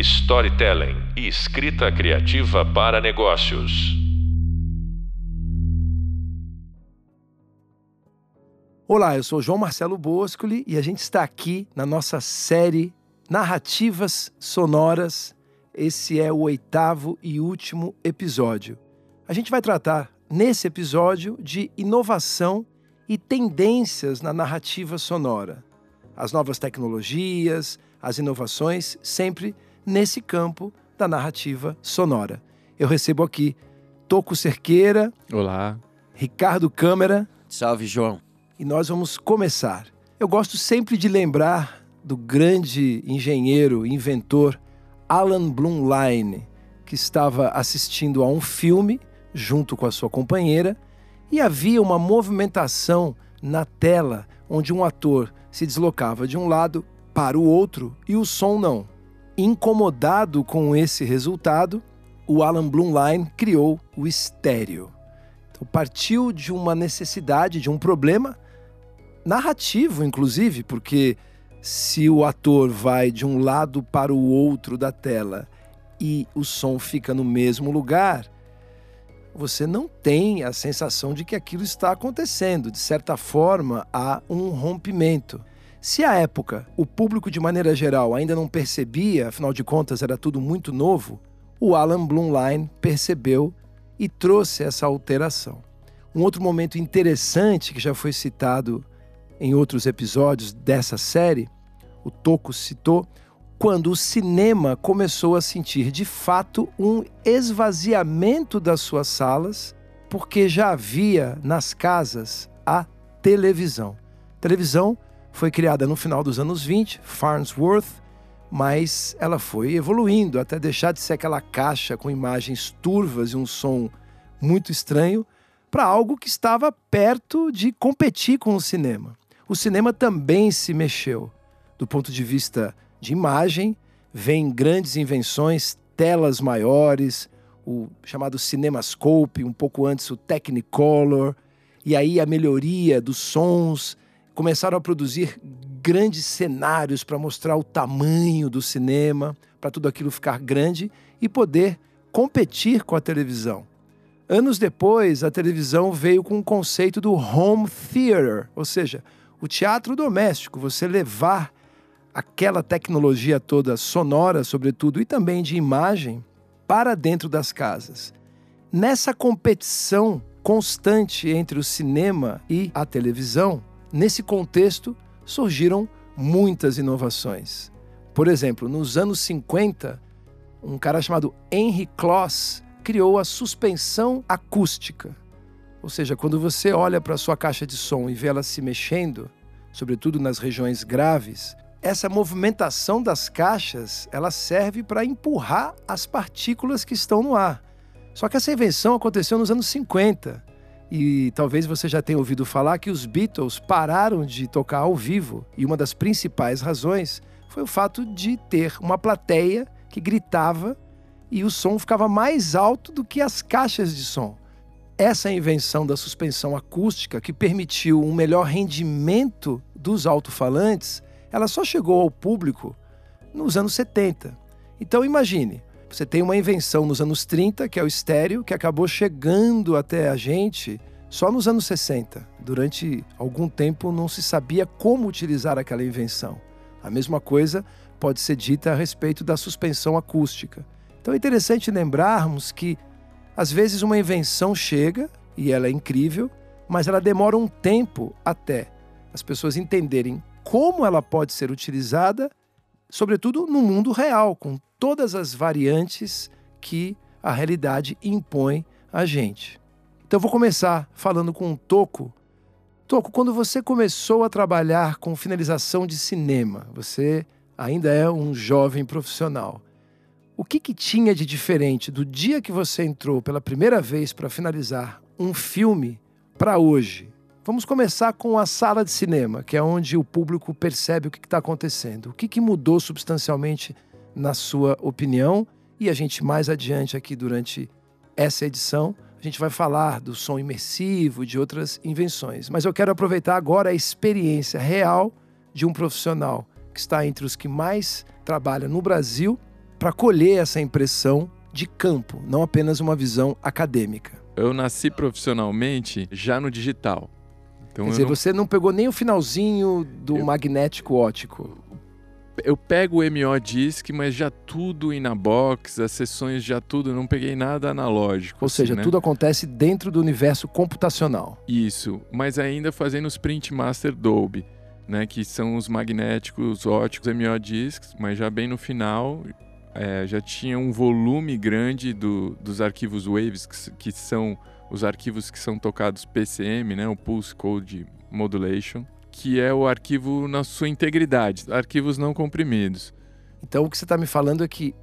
storytelling e escrita criativa para negócios. Olá, eu sou João Marcelo Boscoli e a gente está aqui na nossa série Narrativas Sonoras. Esse é o oitavo e último episódio. A gente vai tratar nesse episódio de inovação e tendências na narrativa sonora. As novas tecnologias, as inovações, sempre nesse campo da narrativa sonora. Eu recebo aqui Toco Cerqueira. Olá. Ricardo Câmara. Salve, João. E nós vamos começar. Eu gosto sempre de lembrar do grande engenheiro, inventor Alan Blumlein, que estava assistindo a um filme junto com a sua companheira e havia uma movimentação na tela onde um ator se deslocava de um lado para o outro e o som não. Incomodado com esse resultado, o Alan Blumlein criou o estéreo. Então, partiu de uma necessidade, de um problema narrativo, inclusive, porque se o ator vai de um lado para o outro da tela e o som fica no mesmo lugar, você não tem a sensação de que aquilo está acontecendo. De certa forma, há um rompimento. Se à época o público, de maneira geral, ainda não percebia, afinal de contas era tudo muito novo, o Alan Blumlein percebeu e trouxe essa alteração. Um outro momento interessante que já foi citado em outros episódios dessa série, o Toco citou, quando o cinema começou a sentir de fato um esvaziamento das suas salas, porque já havia nas casas a televisão. televisão foi criada no final dos anos 20, Farnsworth, mas ela foi evoluindo até deixar de ser aquela caixa com imagens turvas e um som muito estranho para algo que estava perto de competir com o cinema. O cinema também se mexeu. Do ponto de vista de imagem, vem grandes invenções, telas maiores, o chamado CinemaScope, um pouco antes o Technicolor, e aí a melhoria dos sons, começaram a produzir grandes cenários para mostrar o tamanho do cinema, para tudo aquilo ficar grande e poder competir com a televisão. Anos depois, a televisão veio com o conceito do home theater, ou seja, o teatro doméstico, você levar aquela tecnologia toda sonora, sobretudo, e também de imagem, para dentro das casas. Nessa competição constante entre o cinema e a televisão, Nesse contexto, surgiram muitas inovações. Por exemplo, nos anos 50, um cara chamado Henry Kloss criou a suspensão acústica. Ou seja, quando você olha para sua caixa de som e vê ela se mexendo, sobretudo nas regiões graves, essa movimentação das caixas, ela serve para empurrar as partículas que estão no ar. Só que essa invenção aconteceu nos anos 50 e talvez você já tenha ouvido falar que os Beatles pararam de tocar ao vivo, e uma das principais razões foi o fato de ter uma plateia que gritava e o som ficava mais alto do que as caixas de som. Essa invenção da suspensão acústica, que permitiu um melhor rendimento dos alto-falantes, ela só chegou ao público nos anos 70. Então imagine, você tem uma invenção nos anos 30, que é o estéreo, que acabou chegando até a gente só nos anos 60. Durante algum tempo não se sabia como utilizar aquela invenção. A mesma coisa pode ser dita a respeito da suspensão acústica. Então é interessante lembrarmos que às vezes uma invenção chega e ela é incrível, mas ela demora um tempo até as pessoas entenderem como ela pode ser utilizada, sobretudo no mundo real, com todas as variantes que a realidade impõe a gente. Então vou começar falando com o Toco. Toco, quando você começou a trabalhar com finalização de cinema, você ainda é um jovem profissional. O que, que tinha de diferente do dia que você entrou pela primeira vez para finalizar um filme para hoje? Vamos começar com a sala de cinema, que é onde o público percebe o que está acontecendo. O que, que mudou substancialmente na sua opinião. E a gente mais adiante aqui durante essa edição, a gente vai falar do som imersivo, de outras invenções. Mas eu quero aproveitar agora a experiência real de um profissional que está entre os que mais trabalha no Brasil para colher essa impressão de campo, não apenas uma visão acadêmica. Eu nasci profissionalmente já no digital. Então Quer dizer, não... você não pegou nem o finalzinho do eu... magnético ótico. Eu pego o MO Disc, mas já tudo in box, as sessões já tudo, não peguei nada analógico. Ou assim, seja, né? tudo acontece dentro do universo computacional. Isso, mas ainda fazendo os Print Master Dolby, né, que são os magnéticos óticos MO Discs, mas já bem no final, é, já tinha um volume grande do, dos arquivos Waves, que, que, são os arquivos que são tocados PCM, né, o Pulse Code Modulation, que é o arquivo na sua integridade, arquivos não comprimidos. Então o que você está me falando é que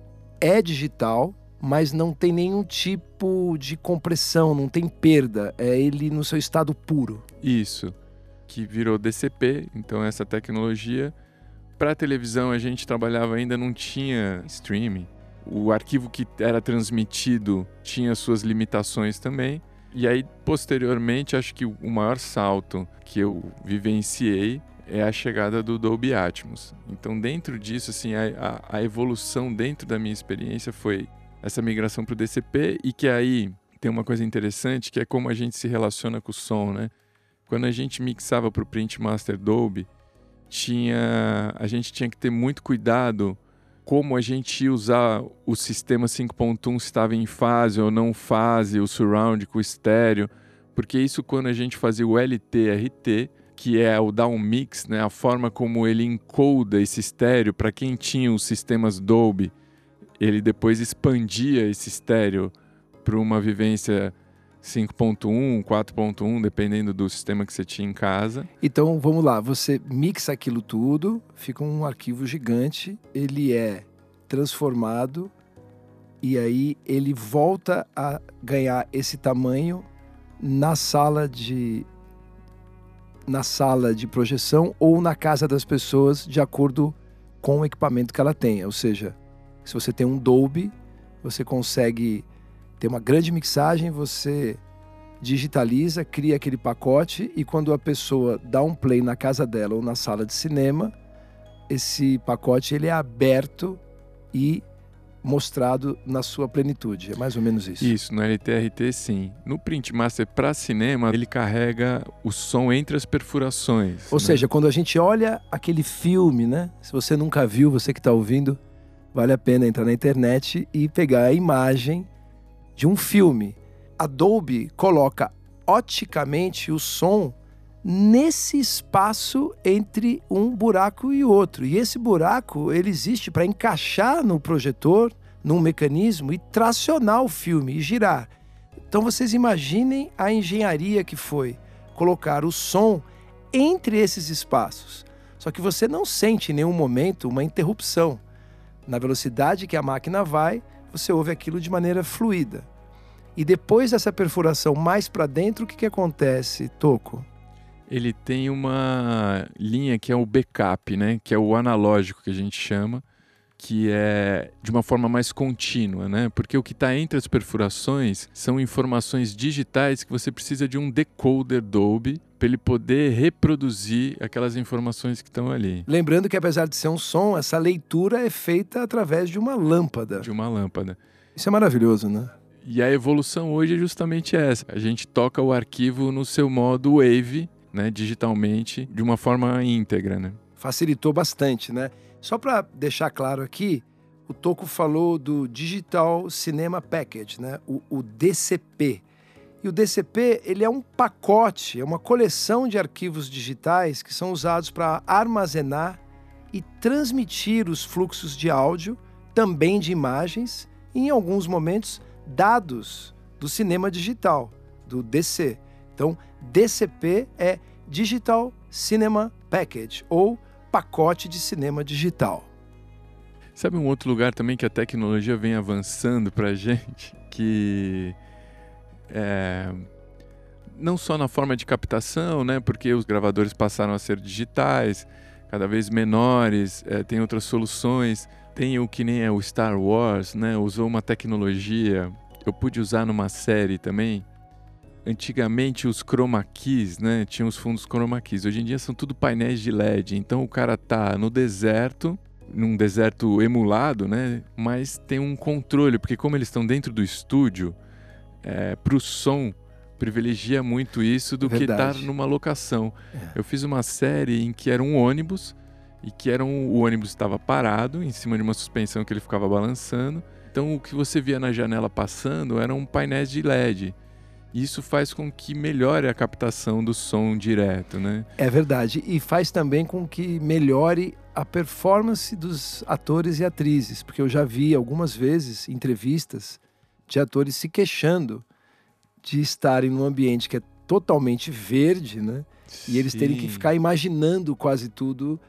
é digital, mas não tem nenhum tipo de compressão, não tem perda, é ele no seu estado puro. Isso, que virou DCP, então essa tecnologia para televisão a gente trabalhava ainda não tinha streaming. O arquivo que era transmitido tinha suas limitações também. E aí, posteriormente, acho que o maior salto que eu vivenciei é a chegada do Dolby Atmos. Então, dentro disso, assim, a, a, evolução dentro da minha experiência foi essa migração para o DCP e que aí tem uma coisa interessante que é como a gente se relaciona com o som, né? Quando a gente mixava para o Print Master Dolby, tinha a gente tinha que ter muito cuidado como a gente usar o sistema 5.1 se estava em fase ou não fase, o surround com o estéreo, porque isso quando a gente fazia o LT-RT, que é o down mix, né, a forma como ele encoda esse estéreo para quem tinha os sistemas Dolby, ele depois expandia esse estéreo para uma vivência 5.1, 4.1, dependendo do sistema que você tinha em casa. Então, vamos lá, você mixa aquilo tudo, fica um arquivo gigante, ele é transformado e aí ele volta a ganhar esse tamanho na sala de na sala de projeção ou na casa das pessoas de acordo com o equipamento que ela tenha. Ou seja, se você tem um Dolby, você consegue tem uma grande mixagem, você digitaliza, cria aquele pacote e quando a pessoa dá um play na casa dela ou na sala de cinema, esse pacote ele é aberto e mostrado na sua plenitude. É mais ou menos isso. Isso, no LTRT sim. No Print Master para cinema, ele carrega o som entre as perfurações. Ou né? seja, quando a gente olha aquele filme, né? Se você nunca viu, você que está ouvindo, vale a pena entrar na internet e pegar a imagem de um filme. Adobe coloca oticamente o som nesse espaço entre um buraco e outro. E esse buraco ele existe para encaixar no projetor, num mecanismo e tracionar o filme e girar. Então vocês imaginem a engenharia que foi colocar o som entre esses espaços. Só que você não sente em nenhum momento uma interrupção. Na velocidade que a máquina vai, você ouve aquilo de maneira fluida. E depois dessa perfuração mais para dentro, o que, que acontece, Toco? Ele tem uma linha que é o backup, né? Que é o analógico que a gente chama, que é de uma forma mais contínua, né? Porque o que está entre as perfurações são informações digitais que você precisa de um decoder Dolby para ele poder reproduzir aquelas informações que estão ali. Lembrando que apesar de ser um som, essa leitura é feita através de uma lâmpada. De uma lâmpada. Isso é maravilhoso, né? E a evolução hoje é justamente essa. A gente toca o arquivo no seu modo Wave, né, digitalmente, de uma forma íntegra, né? Facilitou bastante, né? Só para deixar claro aqui, o Toco falou do Digital Cinema Package, né? O, o, DCP. E o DCP ele é um pacote, é uma coleção de arquivos digitais que são usados para armazenar e transmitir os fluxos de áudio, também de imagens, e em alguns momentos dados do cinema digital, do DC. Então, DCP é Digital Cinema Package ou pacote de cinema digital. Sabe um outro lugar também que a tecnologia vem avançando para gente, que é, não só na forma de captação, né, porque os gravadores passaram a ser digitais, cada vez menores, é, tem outras soluções, tem o que nem é o Star Wars, né? Usou uma tecnologia, eu pude usar numa série também. Antigamente os chroma keys, né? Tinham os fundos chroma keys. Hoje em dia são tudo painéis de LED. Então o cara tá no deserto num deserto emulado, né? Mas tem um controle, porque como eles estão dentro do estúdio, é, para o som privilegia muito isso do tá Verdade. que estar numa locação. É. Eu fiz uma série em que era um ônibus e que era um, o ônibus estava parado em cima de uma suspensão que ele ficava balançando. Então o que você via na janela passando eram painéis de LED. Isso faz com que melhore a captação do som direto, né? É verdade. E faz também com que melhore a performance dos atores e atrizes, porque eu já vi algumas vezes entrevistas de atores se queixando de estarem num ambiente que é totalmente verde, né? Sim. E eles terem que ficar imaginando quase tudo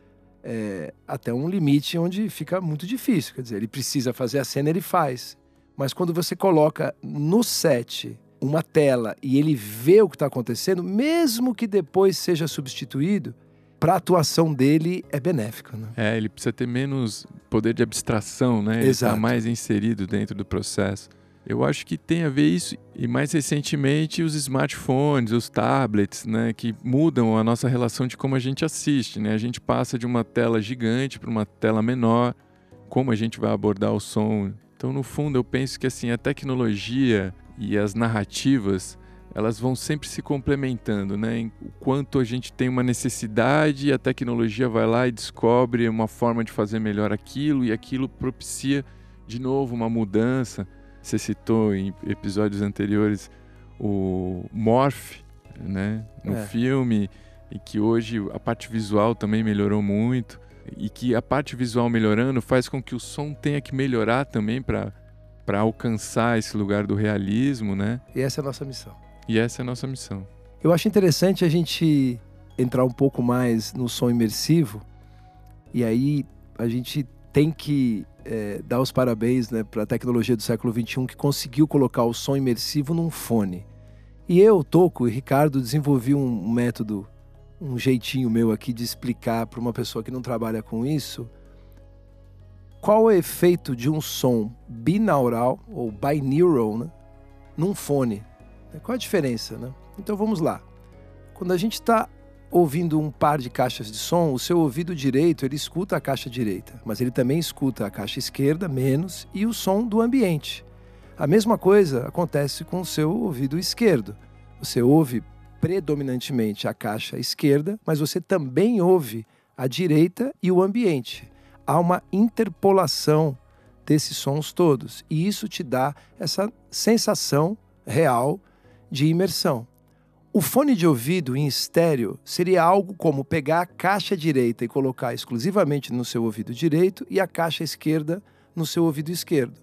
é, até um limite onde fica muito difícil. Quer dizer, ele precisa fazer a cena, ele faz. Mas quando você coloca no set uma tela e ele vê o que está acontecendo, mesmo que depois seja substituído, para a atuação dele é benéfico. Né? É, ele precisa ter menos poder de abstração, né? Ele está mais inserido dentro do processo. Eu acho que tem a ver isso e mais recentemente os smartphones, os tablets, né, que mudam a nossa relação de como a gente assiste, né? A gente passa de uma tela gigante para uma tela menor, como a gente vai abordar o som. Então, no fundo, eu penso que assim a tecnologia e as narrativas elas vão sempre se complementando, né? O quanto a gente tem uma necessidade e a tecnologia vai lá e descobre uma forma de fazer melhor aquilo e aquilo propicia de novo uma mudança. Você citou em episódios anteriores o Morph, né? No é. filme e que hoje a parte visual também melhorou muito e que a parte visual melhorando faz com que o som tenha que melhorar também para para alcançar esse lugar do realismo, né? E essa é a nossa missão. E essa é a nossa missão. Eu acho interessante a gente entrar um pouco mais no som imersivo. E aí a gente tem que é, dar os parabéns né, para a tecnologia do século XXI que conseguiu colocar o som imersivo num fone. E eu, Toco e Ricardo desenvolvi um método, um jeitinho meu aqui de explicar para uma pessoa que não trabalha com isso qual o efeito de um som binaural ou binaural né, num fone? Qual a diferença? Né? Então vamos lá. Quando a gente está ouvindo um par de caixas de som, o seu ouvido direito ele escuta a caixa direita, mas ele também escuta a caixa esquerda menos e o som do ambiente. A mesma coisa acontece com o seu ouvido esquerdo. Você ouve predominantemente a caixa esquerda, mas você também ouve a direita e o ambiente há uma interpolação desses sons todos. E isso te dá essa sensação real de imersão. O fone de ouvido em estéreo seria algo como pegar a caixa direita e colocar exclusivamente no seu ouvido direito e a caixa esquerda no seu ouvido esquerdo.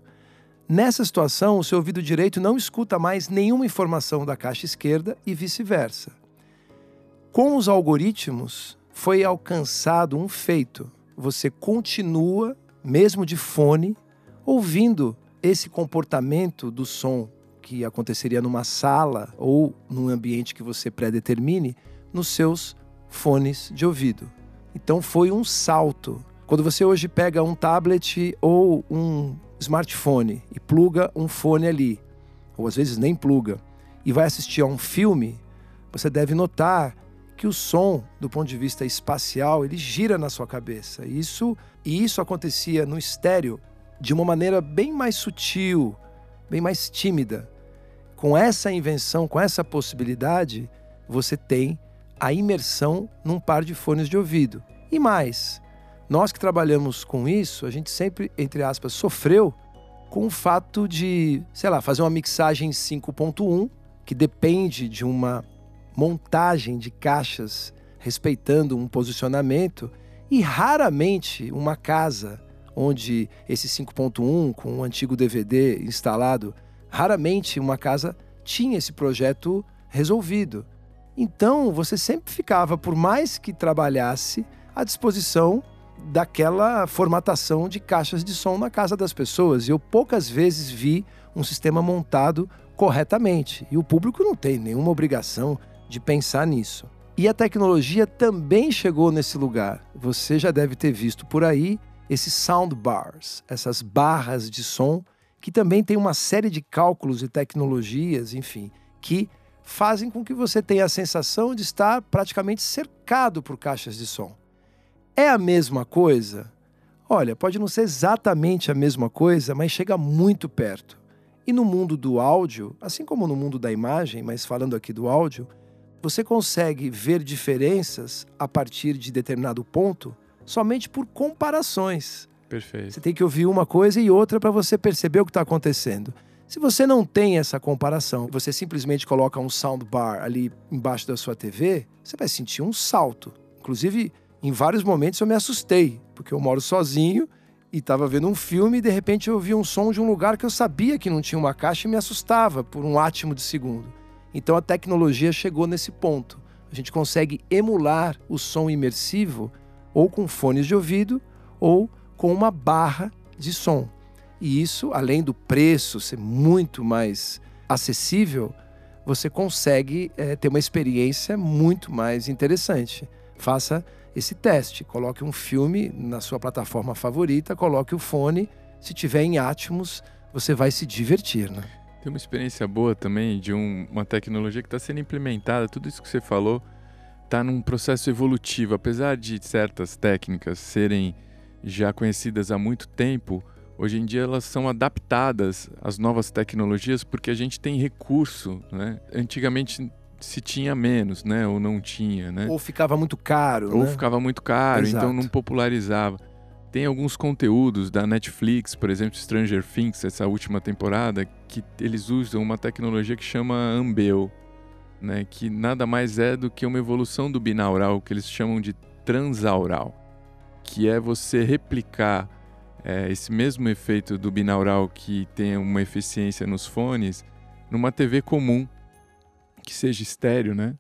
Nessa situação, o seu ouvido direito não escuta mais nenhuma informação da caixa esquerda e vice-versa. Com os algoritmos, foi alcançado um feito você continua, mesmo de fone, ouvindo esse comportamento do som que aconteceria numa sala ou num ambiente que você predetermine nos seus fones de ouvido. Então foi um salto. Quando você hoje pega um tablet ou um smartphone e pluga um fone ali, ou às vezes nem pluga, e vai assistir a um filme, você deve notar que o som, do ponto de vista espacial, ele gira na sua cabeça. Isso e isso acontecia no estéreo de uma maneira bem mais sutil, bem mais tímida. Com essa invenção, com essa possibilidade, você tem a imersão num par de fones de ouvido. E mais, nós que trabalhamos com isso, a gente sempre, entre aspas, sofreu com o fato de, sei lá, fazer uma mixagem 5.1, que depende de uma montagem de caixas respeitando um posicionamento e raramente uma casa onde esse 5.1 com um antigo DVD instalado, raramente uma casa tinha esse projeto resolvido. Então você sempre ficava, por mais que trabalhasse, à disposição daquela formatação de caixas de som na casa das pessoas. Eu poucas vezes vi um sistema montado corretamente. E o público não tem nenhuma obrigação de pensar nisso. E a tecnologia também chegou nesse lugar. Você já deve ter visto por aí esses soundbars, essas barras de som, que também tem uma série de cálculos e tecnologias, enfim, que fazem com que você tenha a sensação de estar praticamente cercado por caixas de som. É a mesma coisa? Olha, pode não ser exatamente a mesma coisa, mas chega muito perto. E no mundo do áudio, assim como no mundo da imagem, mas falando aqui do áudio, você consegue ver diferenças a partir de determinado ponto somente por comparações. Perfeito. Você tem que ouvir uma coisa e outra para você perceber o que está acontecendo. Se você não tem essa comparação, você simplesmente coloca um soundbar ali embaixo da sua TV, você vai sentir um salto. Inclusive, em vários momentos eu me assustei, porque eu moro sozinho e estava vendo um filme e de repente eu ouvi um som de um lugar que eu sabia que não tinha uma caixa e me assustava por um átimo de segundo. Então a tecnologia chegou nesse ponto. A gente consegue emular o som imersivo ou com fones de ouvido ou com uma barra de som. E isso, além do preço ser muito mais acessível, você consegue é, ter uma experiência muito mais interessante. Faça esse teste, coloque um filme na sua plataforma favorita, coloque o fone, se tiver em Atmos, você vai se divertir, né? Tem uma experiência boa também de um, uma tecnologia que está sendo implementada, tudo isso que você falou está num processo evolutivo, apesar de certas técnicas serem já conhecidas há muito tempo, hoje em dia elas são adaptadas às novas tecnologias porque a gente tem recurso, né? Antigamente se tinha menos, né? Ou não tinha, né? Ou ficava muito caro, Ou né? ficava muito caro, Exato. então não popularizava. Tem alguns conteúdos da Netflix, por exemplo, Stranger Things, essa última temporada, que eles usam uma tecnologia que chama Ambeu, né? Que nada mais é do que uma evolução do binaural, que eles chamam de transaural, que é você replicar é, esse mesmo efeito do binaural que tem uma eficiência nos fones numa TV comum que seja estéreo, né?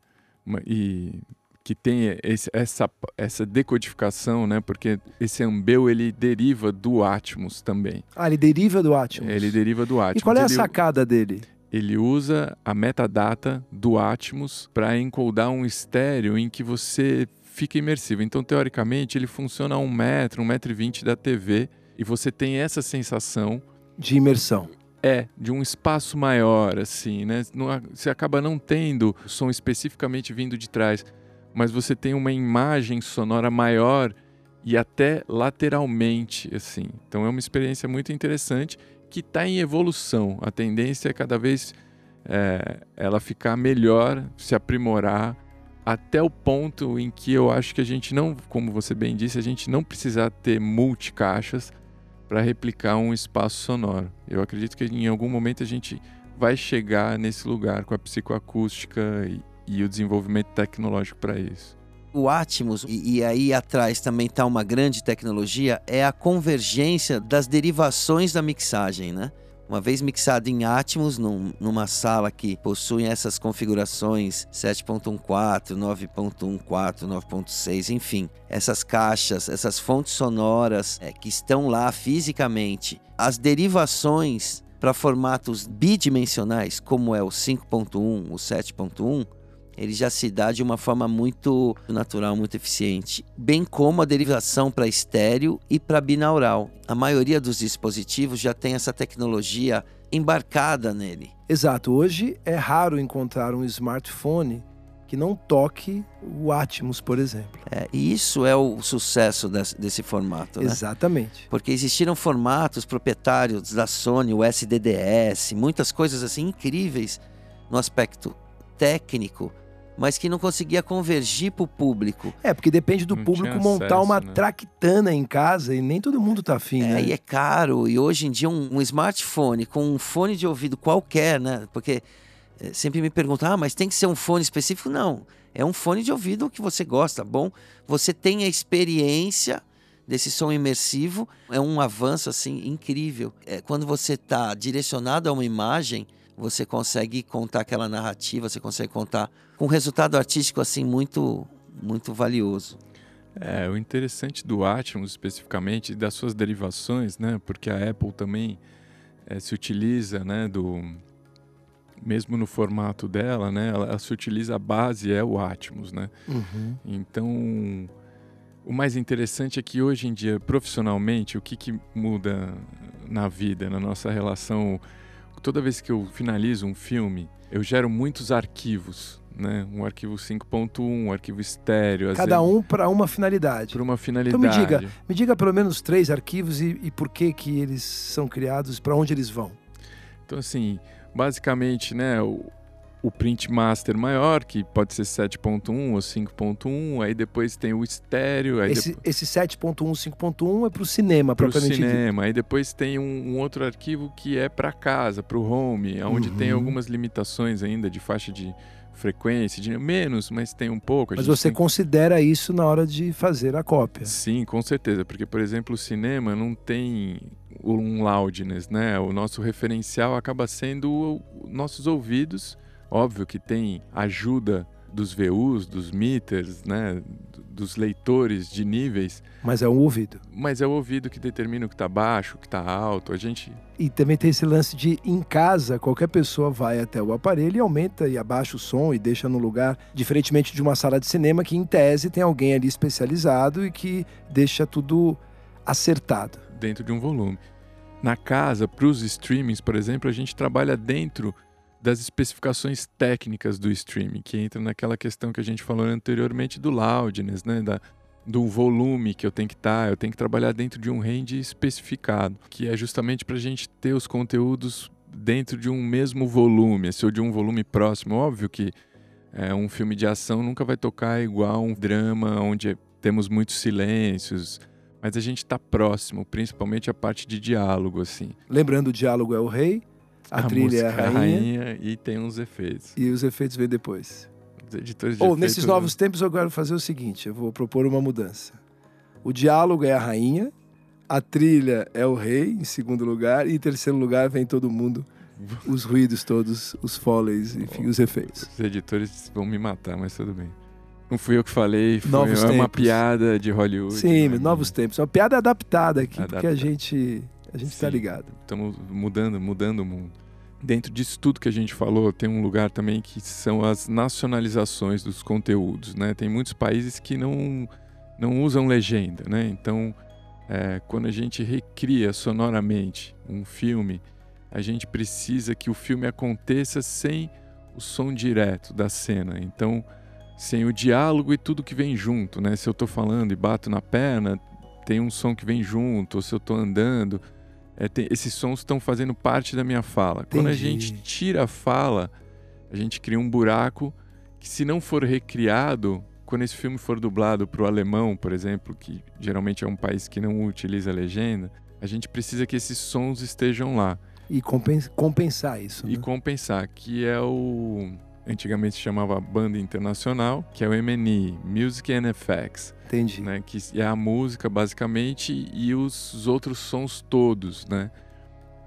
E que tenha esse- essa, essa decodificação, né? Porque esse ambeu ele deriva do Atmos também. Ah, ele deriva do Atmos. Ele deriva do Atmos. E qual é a Ele- sacada dele? ele usa a metadata do Atmos para encodar um estéreo em que você fica imersivo. Então, teoricamente, ele funciona a um metro, um metro e vinte da TV e você tem essa sensação De imersão. é de um espaço maior, assim, né? Não você acaba não tendo som especificamente vindo de trás, mas você tem uma imagem sonora maior e até lateralmente, assim. Então é uma experiência muito interessante que está em evolução. A tendência é cada vez é, ela ficar melhor, se aprimorar até o ponto em que eu acho que a gente não, como você bem disse, a gente não precisa ter multicaixas para replicar um espaço sonoro. Eu acredito que em algum momento a gente vai chegar nesse lugar com a psicoacústica e, e o desenvolvimento tecnológico para isso. O Atmos, e, e aí atrás também está uma grande tecnologia, é a convergência das derivações da mixagem, né? Uma vez mixado em Atmos, num- numa sala que possui essas configurações 7.14, 9.14, 9.6, enfim, essas caixas, essas fontes sonoras é, que estão lá fisicamente, as derivações para formatos bidimensionais, como é o 5.1, o 7.1, ele já se dá de uma forma muito natural, muito eficiente, bem como a derivação para estéreo e para binaural. A maioria dos dispositivos já tem essa tecnologia embarcada nele. Exato. Hoje é raro encontrar um smartphone que não toque o Atmos, por exemplo. É, e isso é o sucesso desse, desse formato, né? Exatamente. Porque existiram formatos proprietários da Sony, o SDDS, muitas coisas assim incríveis no aspecto técnico, mas que não conseguia convergir para o público. É, porque depende do Não público montar acesso, uma né? traquitana em casa e nem todo mundo tá afim, É, né? e é caro, e hoje em dia um, um smartphone com um fone de ouvido qualquer, né? Porque eh, sempre me perguntam, ah, mas tem que ser um fone específico? Não, é um fone de ouvido que você gosta, bom? Você tem a experiência desse som imersivo, é um avanço assim incrível. É, quando você está direcionado a uma imagem, você consegue contar aquela narrativa, você consegue contar com um resultado artístico assim muito, muito valioso. É, o interessante do Atmos especificamente e das suas derivações, né? Porque a Apple também eh, se utiliza, né? Do mesmo no formato dela, né? Ela, ela se utiliza a base é o Atmos, né? Uhum. Então, o mais interessante é que hoje em dia, profissionalmente, o que, que muda na vida, na nossa relação toda vez que eu finalizo um filme, eu gero muitos arquivos, né? Um arquivo 5.1, um arquivo estéreo. Cada um para uma finalidade. Para uma finalidade. Então me diga, me diga pelo menos três arquivos e, e por que que eles são criados, para onde eles vão. Então assim, basicamente, né? O, o print master maior, que pode ser 7.1 ou 5.1, aí depois tem o estéreo. Esse, depois... esse 7.1, 5.1 é para o cinema, Pro propriamente cinema. Aí depois tem um, um outro arquivo que é para casa, para o home, onde tem Uhum. algumas limitações ainda de faixa de frequência, de menos, mas tem um pouco. Mas você tem- considera isso na hora de fazer a cópia. Sim, com certeza, porque por exemplo o cinema não tem um loudness, né? O nosso referencial acaba sendo o- nossos ouvidos. Óbvio que tem ajuda dos VUs, dos meters, né? Dos leitores de níveis, Mas é um ouvido. mas é o ouvido que determina o que está baixo, o que está alto. A gente E também tem esse lance de em casa, qualquer pessoa vai até o aparelho e aumenta e abaixa o som e deixa no lugar, diferentemente de uma sala de cinema que em tese tem alguém ali especializado e que deixa tudo acertado. dentro de um volume. Na casa, para os streamings, por exemplo, a gente trabalha dentro das especificações técnicas do streaming, que entra naquela questão que a gente falou anteriormente do loudness, né? Da, do volume que eu tenho que estar, eu tenho que trabalhar dentro de um range especificado, que é justamente para a gente ter os conteúdos dentro de um mesmo volume, ou de um volume próximo. Óbvio que é, um filme de ação nunca vai tocar igual um drama onde temos muitos silêncios, mas a gente está próximo, principalmente a parte de diálogo, assim. Lembrando, o diálogo é o rei, a, trilha é a música rainha, e tem uns efeitos. e os efeitos vêm depois. Os editores de Ou nesses novos tempos eu quero fazer o seguinte, eu vou propor uma mudança. O diálogo é a rainha, a trilha é o rei, em segundo lugar, e em terceiro lugar vem todo mundo, os ruídos todos, os foleys, enfim, os efeitos. Os editores vão me matar, mas tudo bem. Não fui eu que falei, foi Novos uma tempos. piada de Hollywood. Sim, né? novos tempos. É uma piada adaptada aqui, porque a gente, a gente tá Sim. ligado. Estamos mudando, mudando o mundo. Dentro disso tudo que a gente falou, tem um lugar também que são as nacionalizações dos conteúdos, né? Tem muitos países que não, não usam legenda, né? Então, é, quando a gente recria sonoramente um filme, a gente precisa que o filme aconteça sem o som direto da cena. Então, sem o diálogo e tudo que vem junto, né? Se eu tô falando e bato na perna, tem um som que vem junto, ou se eu tô andando, é, tem- esses sons estão fazendo parte da minha fala. Quando a Entendi. gente tira a fala, a gente cria um buraco que, se não for recriado, quando esse filme for dublado para o alemão, por exemplo, que geralmente é um país que não utiliza legenda, a gente precisa que esses sons estejam lá E compen- compensar isso. e né? compensar, que é o antigamente se chamava banda internacional, que é o MNI, Music and Effects Entendi. né? Que é a música basicamente e os outros sons todos, né?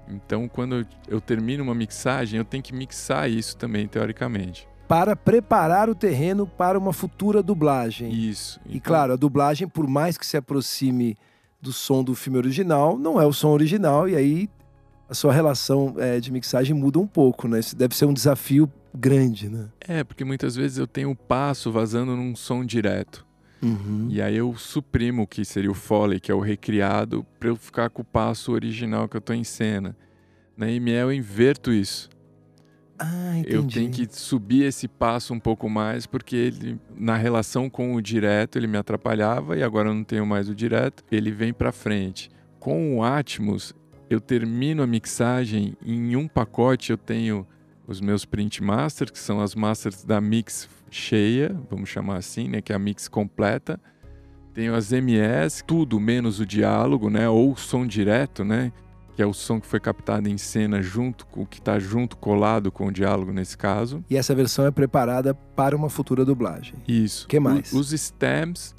Então, quando eu, termino uma mixagem, eu tenho que mixar isso também, teoricamente. Para preparar o terreno para uma futura dublagem. Isso. E Então, claro, a dublagem, por mais que se aproxime do som do filme original, não é o som original, e aí a sua relação eh, de mixagem muda um pouco, né? Isso deve ser um desafio grande, né? É, porque muitas vezes eu tenho o passo vazando num som direto. Uhum. E aí eu suprimo o que seria o Foley, que é o recriado, para eu ficar com o passo original que eu tô em cena. Na ML eu inverto isso. Ah, entendi. Eu tenho que subir esse passo um pouco mais, porque ele, na relação com o direto, ele me atrapalhava e agora eu não tenho mais o direto, ele vem para frente. Com o Atmos, eu termino a mixagem em um pacote eu tenho os meus print masters, que são as masters da mix cheia, vamos chamar assim, né, que é a mix completa. Tenho as MS, tudo menos o diálogo, né, ou o som direto, né, que é o som que foi captado em cena junto com o que está junto colado com o diálogo nesse caso. E essa versão é preparada para uma futura dublagem. Isso. Que mais? O- os stems,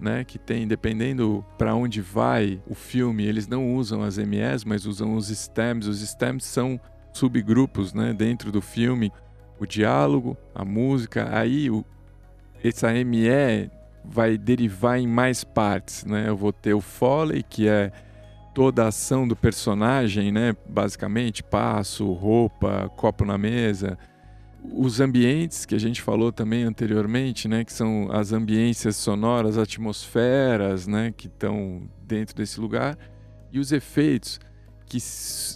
né, que tem dependendo para onde vai o filme, eles não usam as MEs, mas usam os stems. Os stems são subgrupos, né, dentro do filme. O diálogo, a música, aí o, essa ME vai derivar em mais partes, né? Eu vou ter o foley, que é toda a ação do personagem, né? Basicamente, passo, roupa, copo na mesa. Os ambientes que a gente falou também anteriormente, né? Que são as ambiências sonoras, atmosferas, né? Que estão dentro desse lugar. E os efeitos, que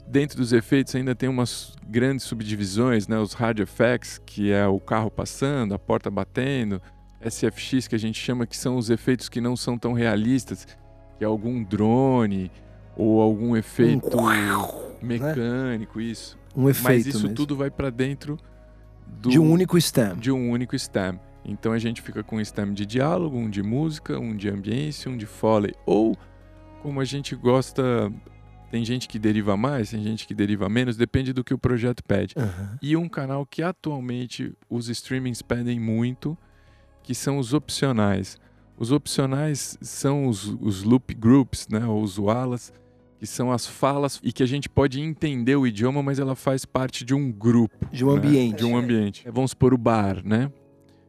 dentro dos efeitos ainda tem umas grandes subdivisões, né? Os hard effects, que é o carro passando, a porta batendo, SFX que a gente chama que são os efeitos que não são tão realistas, que é algum drone ou algum efeito mecânico, isso. Um efeito Mas isso mesmo. tudo vai para dentro do, de um único stem. de um único stem. Então a gente fica com um stem de diálogo, um de música, um de ambiência, um de foley. Ou, como a gente gosta, tem gente que deriva mais, tem gente que deriva menos, depende do que o projeto pede. Aham. E um canal que atualmente os streamings pedem muito, que são os opcionais. Os opcionais são os, os loop groups, né, ou os walas, que são as falas e que a gente pode entender o idioma, mas ela faz parte de um grupo. De um né, ambiente. De um ambiente. Vamos supor o bar, né?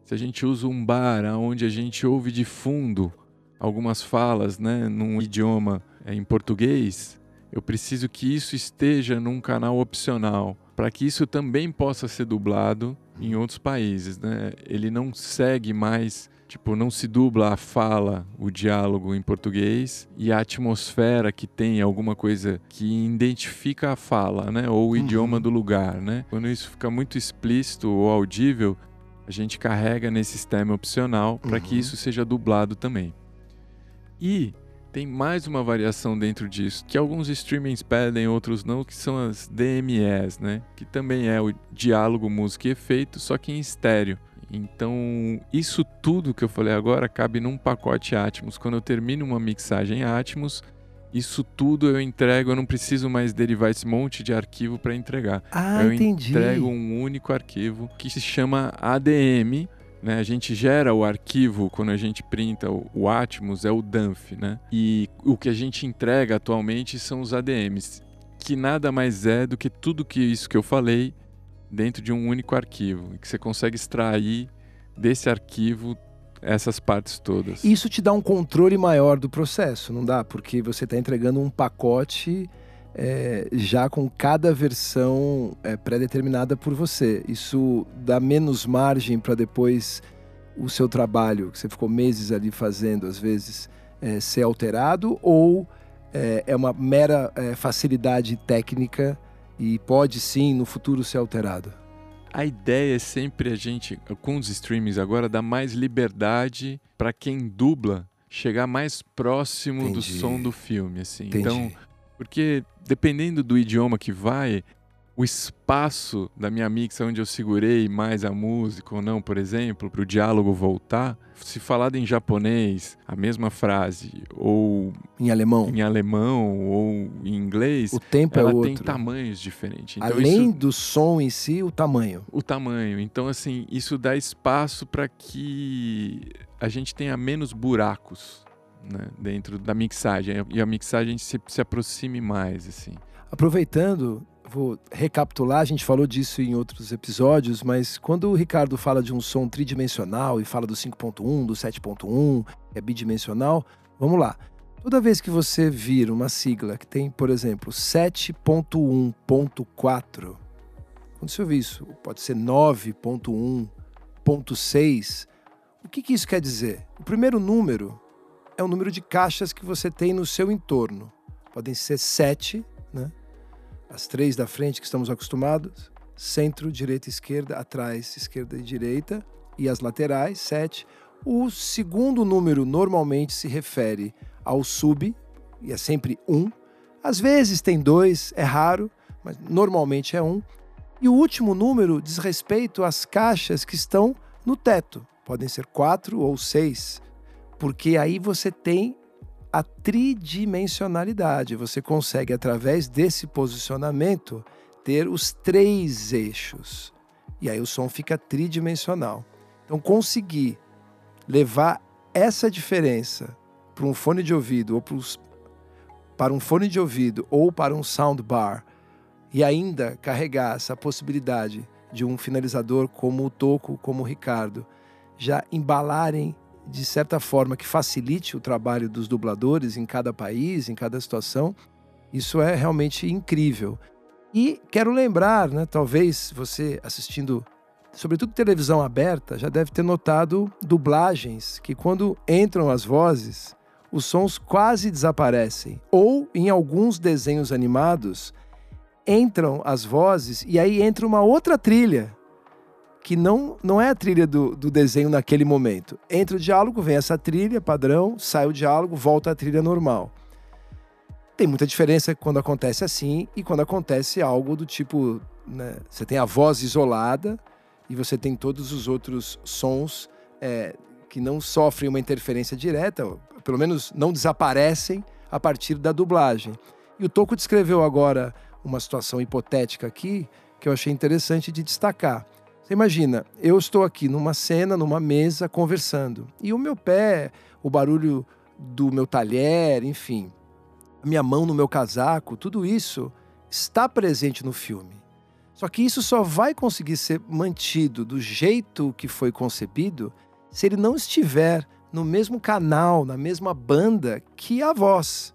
Se a gente usa um bar onde a gente ouve de fundo algumas falas, né, num idioma é, em português, eu preciso que isso esteja num canal opcional, para que isso também possa ser dublado em outros países, né? Ele não segue mais, tipo, não se dubla a fala, o diálogo em português e a atmosfera que tem alguma coisa que identifica a fala, né? Ou o Uhum. idioma do lugar, né? Quando isso fica muito explícito ou audível, a gente carrega nesse sistema opcional para que Uhum. isso seja dublado também. E tem mais uma variação dentro disso, que alguns streamings pedem, outros não, que são as DMEs, né? Que também é o diálogo, música e efeito, só que em estéreo. Então, isso tudo que eu falei agora cabe num pacote Atmos. Quando eu termino uma mixagem Atmos, isso tudo eu entrego, eu não preciso mais derivar esse monte de arquivo para entregar Ah, eu entendi. entrego um único arquivo que se chama ADM. Né? A gente gera o arquivo quando a gente printa o, o Atmos, é o DANF. Né? E o que a gente entrega atualmente são os ADMs, que nada mais é do que tudo que isso que eu falei dentro de um único arquivo. Que você consegue extrair desse arquivo essas partes todas. Isso te dá um controle maior do processo, não dá? Porque você está entregando um pacote é, já com cada versão é, pré-determinada por você. Isso dá menos margem para depois o seu trabalho, que você ficou meses ali fazendo, às vezes, é, ser alterado, ou é, é uma mera é, facilidade técnica e pode sim no futuro ser alterado. A ideia é sempre a gente, com os streamings agora, dar mais liberdade para quem dubla chegar mais próximo do Entendi. som do filme, assim. Entendi. Então, porque dependendo do idioma que vai, o espaço da minha mix onde eu segurei mais a música ou não, por exemplo, para o diálogo voltar, se falado em japonês, a mesma frase, ou em alemão, em alemão, ou em inglês, o tempo ela é outro. tem tamanhos diferentes. Então, Além isso- do som em si, o tamanho. o tamanho. Então, assim, isso dá espaço para que a gente tenha menos buracos né, dentro da mixagem e a mixagem se, se aproxime mais, assim. Aproveitando, vou recapitular, a gente falou disso em outros episódios, mas quando o Ricardo fala de um som tridimensional e fala do 5.1, do 7.1, que é bidimensional, vamos lá. Toda vez que você vir uma sigla que tem, por exemplo, 7.1.4, quando você ouvir isso, pode ser 9.1.6, o que, que isso quer dizer? O primeiro número é o número de caixas que você tem no seu entorno. Podem ser sete, né? As três da frente que estamos acostumados, centro, direita, esquerda, atrás, esquerda e direita, e as laterais, sete. O segundo número normalmente se refere ao sub, e é sempre um. Às vezes tem dois, é raro, mas normalmente é um. E o último número diz respeito às caixas que estão no teto. Podem ser quatro ou seis, porque aí você tem a tridimensionalidade. Você consegue, através desse posicionamento, ter os três eixos. E aí o som fica tridimensional. Então, conseguir levar essa diferença para um fone de ouvido ou para um fone de ouvido ou para um soundbar e ainda carregar essa possibilidade de um finalizador como o Toco, como o Ricardo, já embalarem de certa forma que facilite o trabalho dos dubladores em cada país, em cada situação, isso é realmente incrível. E quero lembrar, né, talvez você assistindo, sobretudo televisão aberta, já deve ter notado dublagens que quando entram as vozes, os sons quase desaparecem. Ou em alguns desenhos animados entram as vozes e aí entra uma outra trilha que não, não é a trilha do, do desenho naquele momento. Entra o diálogo, vem essa trilha padrão, sai o diálogo, volta a trilha normal. Tem muita diferença quando acontece assim e quando acontece algo do tipo. Né, você tem a voz isolada e você tem todos os outros sons é, que não sofrem uma interferência direta, pelo menos não desaparecem a partir da dublagem. E o Toco descreveu agora uma situação hipotética aqui que eu achei interessante de destacar. Você imagina, eu estou aqui numa cena, numa mesa, conversando, e o meu pé, o barulho do meu talher, enfim, a minha mão no meu casaco, tudo isso está presente no filme. Só que isso só vai conseguir ser mantido do jeito que foi concebido se ele não estiver no mesmo canal, na mesma banda que a voz.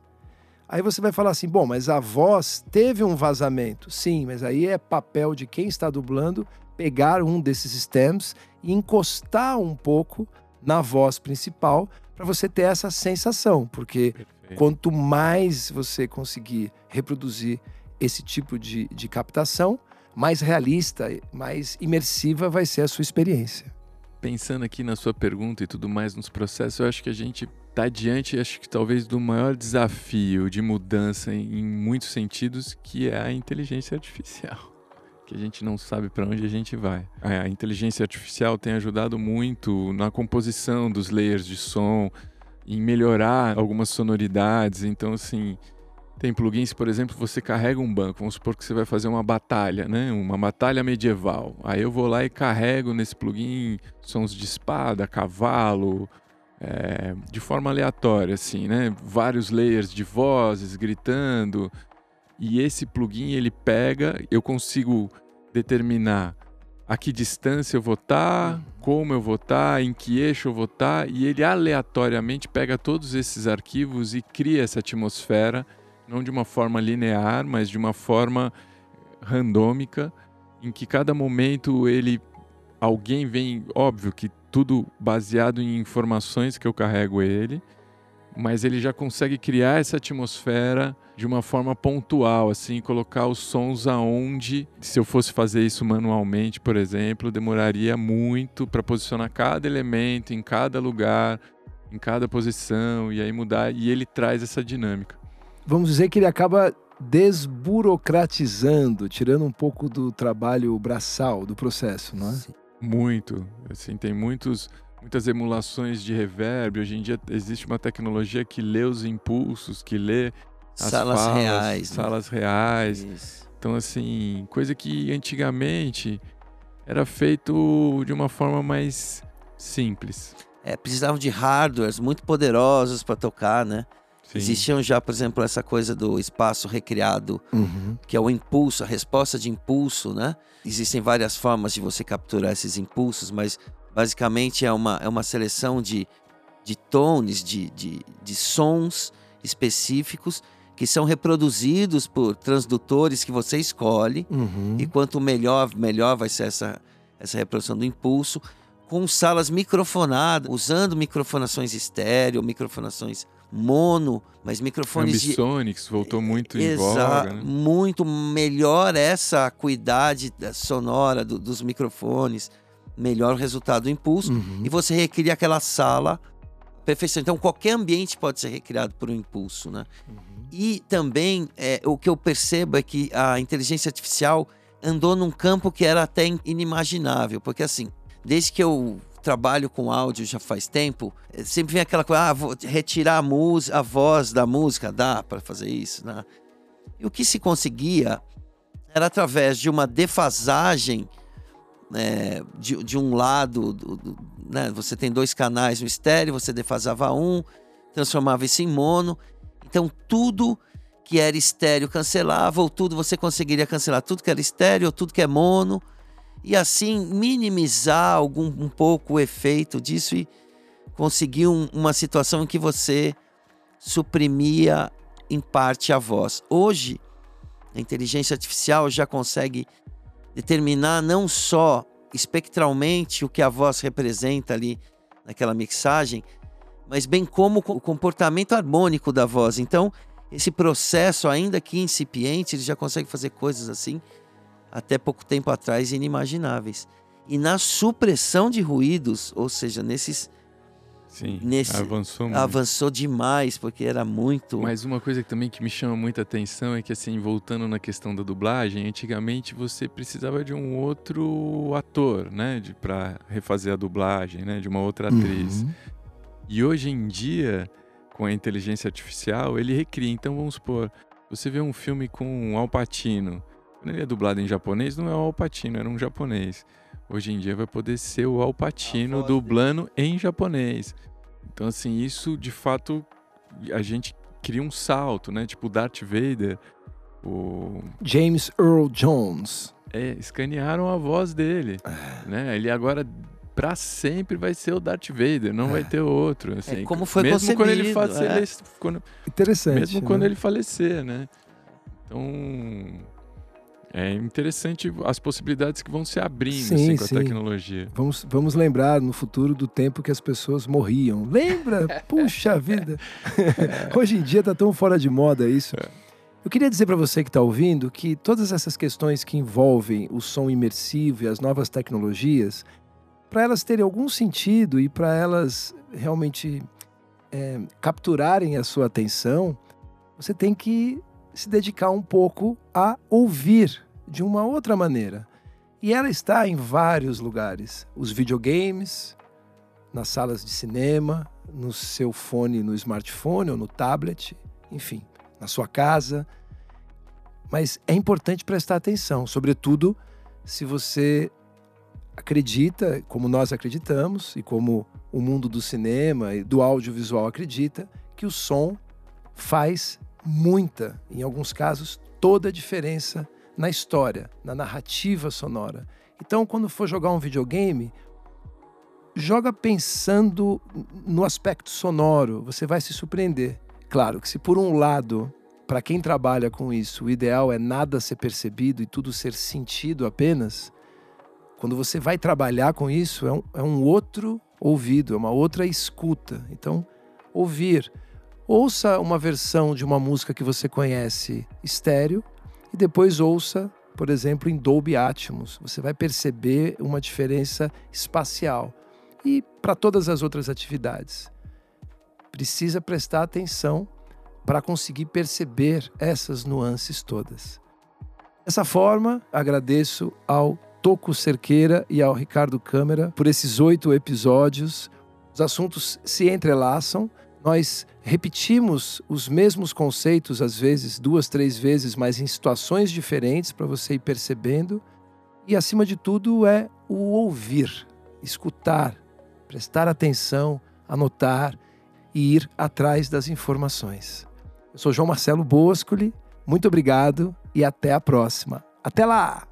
Aí você vai falar assim: bom, mas a voz teve um vazamento. Sim, mas aí é papel de quem está dublando pegar um desses stems e encostar um pouco na voz principal para você ter essa sensação, porque Perfeito. quanto mais você conseguir reproduzir esse tipo de, de captação, mais realista, mais imersiva vai ser a sua experiência. Pensando aqui na sua pergunta e tudo mais nos processos, eu acho que a gente está diante, acho que talvez do maior desafio de mudança em, em muitos sentidos, que é a inteligência artificial que a gente não sabe para onde a gente vai. A inteligência artificial tem ajudado muito na composição dos layers de som, em melhorar algumas sonoridades. Então, assim, tem plugins, por exemplo, você carrega um banco, vamos supor que você vai fazer uma batalha, né? Uma batalha medieval. Aí eu vou lá e carrego nesse plugin sons de espada, cavalo, é, de forma aleatória, assim, né? Vários layers de vozes gritando. E esse plugin ele pega, eu consigo determinar a que distância eu vou estar, tá, uhum. como eu vou estar, tá, em que eixo eu vou estar, tá, e ele aleatoriamente pega todos esses arquivos e cria essa atmosfera, não de uma forma linear, mas de uma forma randômica, em que cada momento ele alguém vem, óbvio que tudo baseado em informações que eu carrego ele, mas ele já consegue criar essa atmosfera de uma forma pontual, assim, colocar os sons aonde, se eu fosse fazer isso manualmente, por exemplo, demoraria muito para posicionar cada elemento em cada lugar, em cada posição e aí mudar, e ele traz essa dinâmica. Vamos dizer que ele acaba desburocratizando, tirando um pouco do trabalho braçal do processo, não é? Muito, assim, tem muitos muitas emulações de reverb. Hoje em dia existe uma tecnologia que lê os impulsos, que lê as salas falas, reais. Né? Salas né? reais. Isso. Então, assim, coisa que antigamente era feito de uma forma mais simples. É, precisavam de hardwares muito poderosos para tocar, né? Sim. Existiam já, por exemplo, essa coisa do espaço recriado, uhum. que é o impulso, a resposta de impulso, né? Existem várias formas de você capturar esses impulsos, mas basicamente é uma, é uma seleção de, de tones, de, de, de sons específicos que são reproduzidos por transdutores que você escolhe. Uhum. E quanto melhor, melhor vai ser essa, essa reprodução do impulso. Com salas microfonadas, usando microfonações estéreo, microfonações mono, mas microfones Ambisonics de... voltou muito em voga, né? muito melhor essa acuidade sonora do, dos microfones, melhor resultado do impulso uhum. e você recria aquela sala perfeição. Então, qualquer ambiente pode ser recriado por um impulso, né? Uhum. E também, é, o que eu percebo é que a inteligência artificial andou num campo que era até inimaginável, porque assim, desde que eu trabalho com áudio já faz tempo, é, sempre vem aquela coisa, ah, vou retirar a, música, a voz da música, dá para fazer isso, né? E o que se conseguia era através de uma defasagem é, de, de um lado, do, do, né, você tem dois canais no estéreo, você defasava um, transformava isso em mono. Então tudo que era estéreo cancelava, ou tudo você conseguiria cancelar tudo que era estéreo, ou tudo que é mono, e assim minimizar algum um pouco o efeito disso e conseguir um, uma situação em que você suprimia em parte a voz. Hoje, a inteligência artificial já consegue determinar não só espectralmente o que a voz representa ali naquela mixagem, mas bem como o comportamento harmônico da voz. Então, esse processo, ainda que incipiente, ele já consegue fazer coisas assim até pouco tempo atrás inimagináveis. E na supressão de ruídos, ou seja, nesses Sim, nesse avançou muito. avançou demais porque era muito Mas uma coisa que também que me chama muita atenção é que, assim, voltando na questão da dublagem, antigamente você precisava de um outro ator, né? De, pra refazer a dublagem, né? De uma outra atriz. Uhum. E hoje em dia, com a inteligência artificial, ele recria. Então, vamos supor, você vê um filme com um Al Pacino. Quando ele é dublado em japonês, não é o Al Pacino, era um japonês. Hoje em dia vai poder ser o Al Pacino voz dublando em japonês. Então, assim, isso de fato a gente cria um salto, né? Tipo o Darth Vader, o James Earl Jones. é, escanearam a voz dele, né? Ele agora pra sempre vai ser o Darth Vader, não vai ter outro, assim. como foi mesmo quando ele fale- é. quando- Interessante. mesmo quando né? ele falecer, né? Então é interessante as possibilidades que vão se abrindo Sim, assim, com a sim. tecnologia. Vamos, vamos lembrar no futuro do tempo que as pessoas morriam. Lembra? Puxa vida! Hoje em dia está tão fora de moda isso. Eu queria dizer para você que está ouvindo que todas essas questões que envolvem o som imersivo e as novas tecnologias, para elas terem algum sentido e para elas realmente é, capturarem a sua atenção, você tem que se dedicar um pouco a ouvir de uma outra maneira. E ela está em vários lugares. Os videogames, nas salas de cinema, no seu fone, no smartphone ou no tablet, enfim, na sua casa. Mas é importante prestar atenção, sobretudo se você acredita, como nós acreditamos e como o mundo do cinema e do audiovisual acredita, que o som faz muita, em alguns casos, toda a diferença na história, na narrativa sonora. Então, quando for jogar um videogame, joga pensando no aspecto sonoro, você vai se surpreender. Claro que se por um lado, para quem trabalha com isso, o ideal é nada ser percebido e tudo ser sentido apenas, quando você vai trabalhar com isso, é um, é um outro ouvido, é uma outra escuta. Então, ouvir. Ouça uma versão de uma música que você conhece estéreo e depois ouça, por exemplo, em Dolby Atmos. Você vai perceber uma diferença espacial. E para todas as outras atividades. Precisa prestar atenção para conseguir perceber essas nuances todas. Dessa forma, agradeço ao Toco Cerqueira e ao Ricardo Câmara por esses oito episódios. Os assuntos se entrelaçam, nós repetimos os mesmos conceitos, às vezes duas, três vezes, mas em situações diferentes para você ir percebendo. E acima de tudo é o ouvir, escutar, prestar atenção, anotar e ir atrás das informações. Eu sou João Marcelo Boscoli, muito obrigado e até a próxima. Até lá!